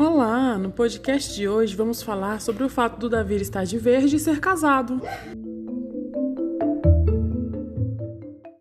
Olá, no podcast de hoje vamos falar sobre o fato do Davi estar de verde e ser casado.